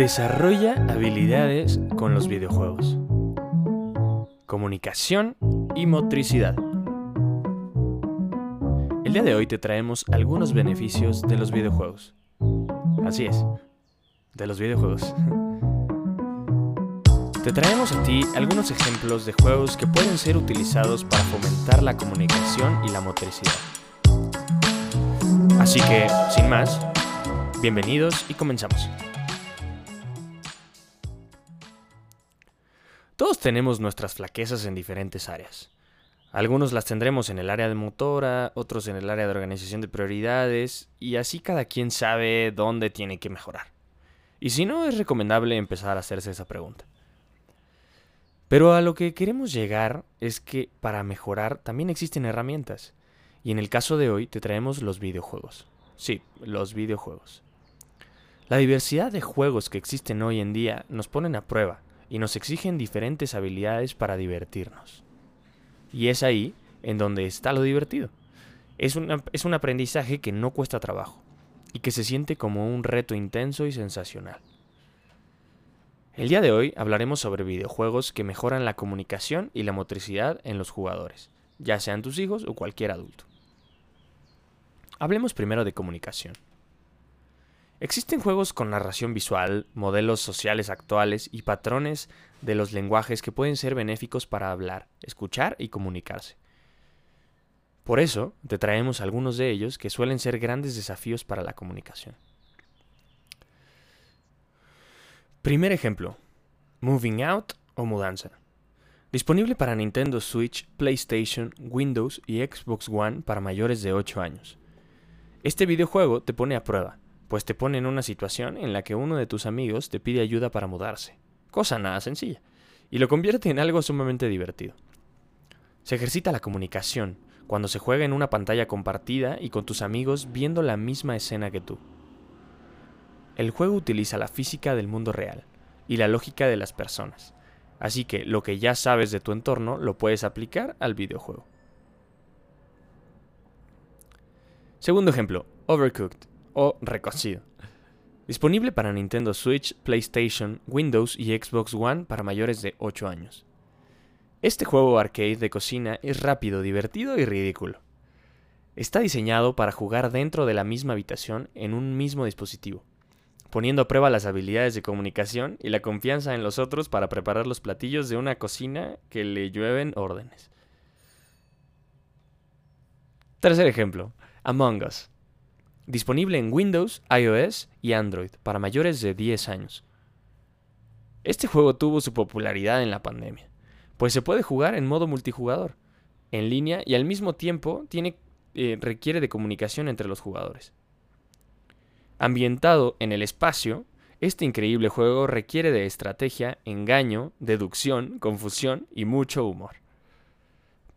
Desarrolla habilidades con los videojuegos. Comunicación y motricidad. El día de hoy te traemos algunos beneficios de los videojuegos. Así es, de los videojuegos. Te traemos a ti algunos ejemplos de juegos que pueden ser utilizados para fomentar la comunicación y la motricidad. Así que, sin más, bienvenidos y comenzamos. Todos tenemos nuestras flaquezas en diferentes áreas. Algunos las tendremos en el área de motora, otros en el área de organización de prioridades, y así cada quien sabe dónde tiene que mejorar. Y si no, es recomendable empezar a hacerse esa pregunta. Pero a lo que queremos llegar es que para mejorar también existen herramientas. Y en el caso de hoy te traemos los videojuegos. Sí, los videojuegos. La diversidad de juegos que existen hoy en día nos ponen a prueba y nos exigen diferentes habilidades para divertirnos. Y es ahí en donde está lo divertido. Es, es un aprendizaje que no cuesta trabajo y que se siente como un reto intenso y sensacional. El día de hoy hablaremos sobre videojuegos que mejoran la comunicación y la motricidad en los jugadores, ya sean tus hijos o cualquier adulto. Hablemos primero de comunicación. Existen juegos con narración visual, modelos sociales actuales y patrones de los lenguajes que pueden ser benéficos para hablar, escuchar y comunicarse. Por eso, te traemos algunos de ellos que suelen ser grandes desafíos para la comunicación. Primer ejemplo, Moving Out o Mudanza. Disponible para Nintendo Switch, PlayStation, Windows y Xbox One para mayores de 8 años. Este videojuego te pone a prueba pues te pone en una situación en la que uno de tus amigos te pide ayuda para mudarse, cosa nada sencilla, y lo convierte en algo sumamente divertido. Se ejercita la comunicación cuando se juega en una pantalla compartida y con tus amigos viendo la misma escena que tú. El juego utiliza la física del mundo real y la lógica de las personas, así que lo que ya sabes de tu entorno lo puedes aplicar al videojuego. Segundo ejemplo, Overcooked o recocido. Disponible para Nintendo Switch, PlayStation, Windows y Xbox One para mayores de 8 años. Este juego arcade de cocina es rápido, divertido y ridículo. Está diseñado para jugar dentro de la misma habitación en un mismo dispositivo, poniendo a prueba las habilidades de comunicación y la confianza en los otros para preparar los platillos de una cocina que le llueven órdenes. Tercer ejemplo, Among Us. Disponible en Windows, iOS y Android para mayores de 10 años. Este juego tuvo su popularidad en la pandemia, pues se puede jugar en modo multijugador, en línea y al mismo tiempo tiene, eh, requiere de comunicación entre los jugadores. Ambientado en el espacio, este increíble juego requiere de estrategia, engaño, deducción, confusión y mucho humor.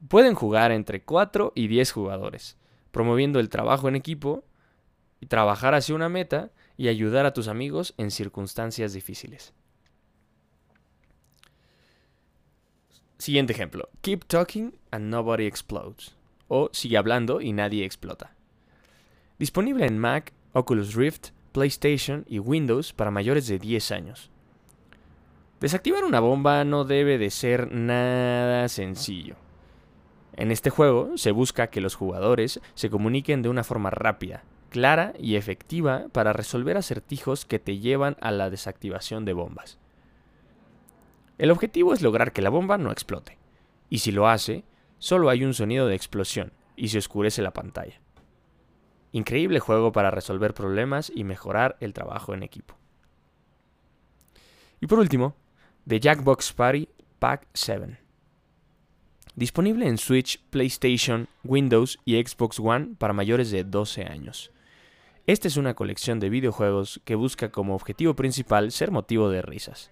Pueden jugar entre 4 y 10 jugadores, promoviendo el trabajo en equipo y trabajar hacia una meta y ayudar a tus amigos en circunstancias difíciles. Siguiente ejemplo. Keep talking and nobody explodes. O sigue hablando y nadie explota. Disponible en Mac, Oculus Rift, PlayStation y Windows para mayores de 10 años. Desactivar una bomba no debe de ser nada sencillo. En este juego se busca que los jugadores se comuniquen de una forma rápida, clara y efectiva para resolver acertijos que te llevan a la desactivación de bombas. El objetivo es lograr que la bomba no explote, y si lo hace, solo hay un sonido de explosión y se oscurece la pantalla. Increíble juego para resolver problemas y mejorar el trabajo en equipo. Y por último, The Jackbox Party Pack 7. Disponible en Switch, PlayStation, Windows y Xbox One para mayores de 12 años. Esta es una colección de videojuegos que busca como objetivo principal ser motivo de risas,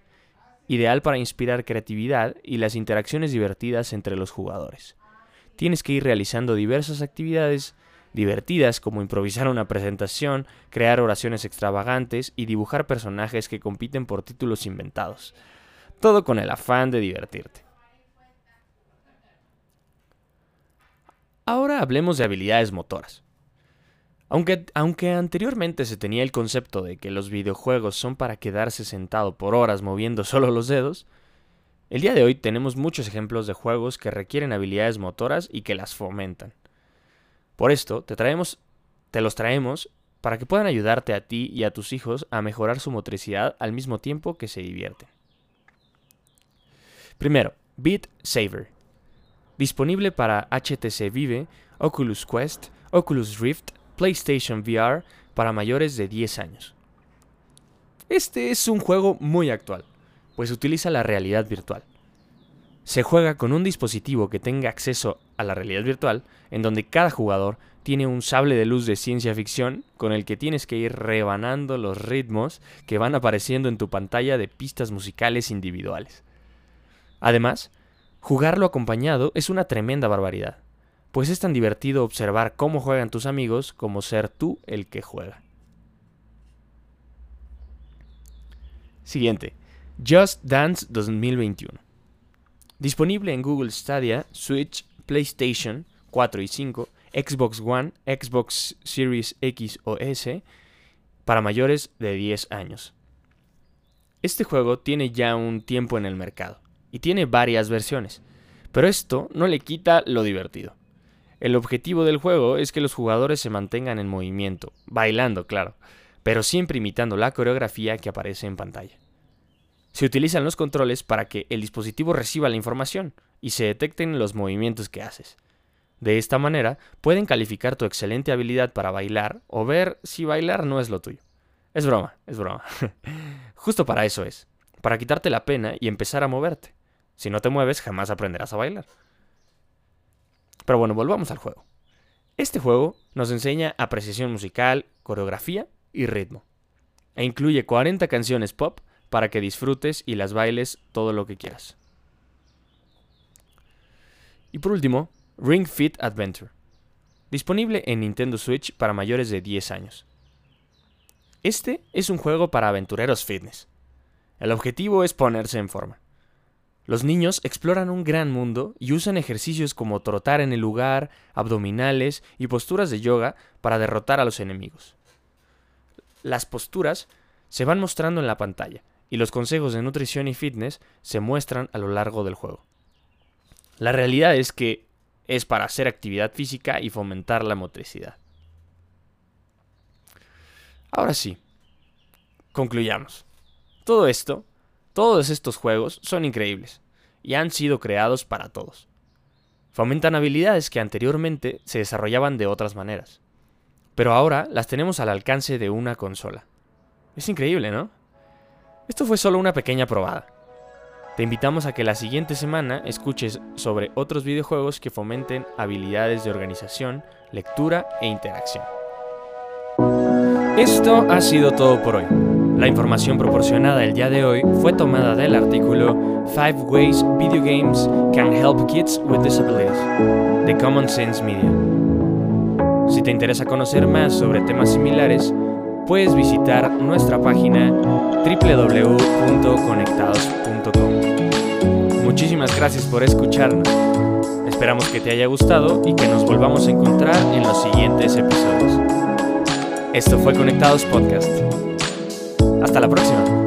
ideal para inspirar creatividad y las interacciones divertidas entre los jugadores. Tienes que ir realizando diversas actividades divertidas como improvisar una presentación, crear oraciones extravagantes y dibujar personajes que compiten por títulos inventados. Todo con el afán de divertirte. Ahora hablemos de habilidades motoras. Aunque, aunque anteriormente se tenía el concepto de que los videojuegos son para quedarse sentado por horas moviendo solo los dedos, el día de hoy tenemos muchos ejemplos de juegos que requieren habilidades motoras y que las fomentan. Por esto, te, los traemos para que puedan ayudarte a ti y a tus hijos a mejorar su motricidad al mismo tiempo que se divierten. Primero, Beat Saver. Disponible para HTC Vive, Oculus Quest, Oculus Rift, PlayStation VR para mayores de 10 años. Este es un juego muy actual, pues utiliza la realidad virtual. Se juega con un dispositivo que tenga acceso a la realidad virtual, en donde cada jugador tiene un sable de luz de ciencia ficción con el que tienes que ir rebanando los ritmos que van apareciendo en tu pantalla de pistas musicales individuales. Además, jugarlo acompañado es una tremenda barbaridad pues es tan divertido observar cómo juegan tus amigos como ser tú el que juega. Siguiente, Just Dance 2021. Disponible en Google Stadia, Switch, PlayStation 4 y 5, Xbox One, Xbox Series X o S, para mayores de 10 años. Este juego tiene ya un tiempo en el mercado y tiene varias versiones, pero esto no le quita lo divertido. El objetivo del juego es que los jugadores se mantengan en movimiento, bailando, claro, pero siempre imitando la coreografía que aparece en pantalla. Se utilizan los controles para que el dispositivo reciba la información y se detecten los movimientos que haces. De esta manera, pueden calificar tu excelente habilidad para bailar o ver si bailar no es lo tuyo. Es broma, es broma. Justo para eso es, para quitarte la pena y empezar a moverte. Si no te mueves, jamás aprenderás a bailar. Pero bueno, volvamos al juego. Este juego nos enseña apreciación musical, coreografía y ritmo. E incluye 40 canciones pop para que disfrutes y las bailes todo lo que quieras. Y por último, Ring Fit Adventure. Disponible en Nintendo Switch para mayores de 10 años. Este es un juego para aventureros fitness. El objetivo es ponerse en forma. Los niños exploran un gran mundo y usan ejercicios como trotar en el lugar, abdominales y posturas de yoga para derrotar a los enemigos. Las posturas se van mostrando en la pantalla y los consejos de nutrición y fitness se muestran a lo largo del juego. La realidad es que es para hacer actividad física y fomentar la motricidad. Ahora sí, concluyamos. Todo esto todos estos juegos son increíbles y han sido creados para todos. Fomentan habilidades que anteriormente se desarrollaban de otras maneras, pero ahora las tenemos al alcance de una consola. Es increíble, ¿no? Esto fue solo una pequeña probada. Te invitamos a que la siguiente semana escuches sobre otros videojuegos que fomenten habilidades de organización, lectura e interacción. Esto ha sido todo por hoy. La información proporcionada el día de hoy fue tomada del artículo 5 Ways Video Games Can Help Kids with Disabilities de Common Sense Media. Si te interesa conocer más sobre temas similares, puedes visitar nuestra página www.conectados.com. Muchísimas gracias por escucharnos. Esperamos que te haya gustado y que nos volvamos a encontrar en los siguientes episodios. Esto fue Conectados Podcast. Hasta la próxima.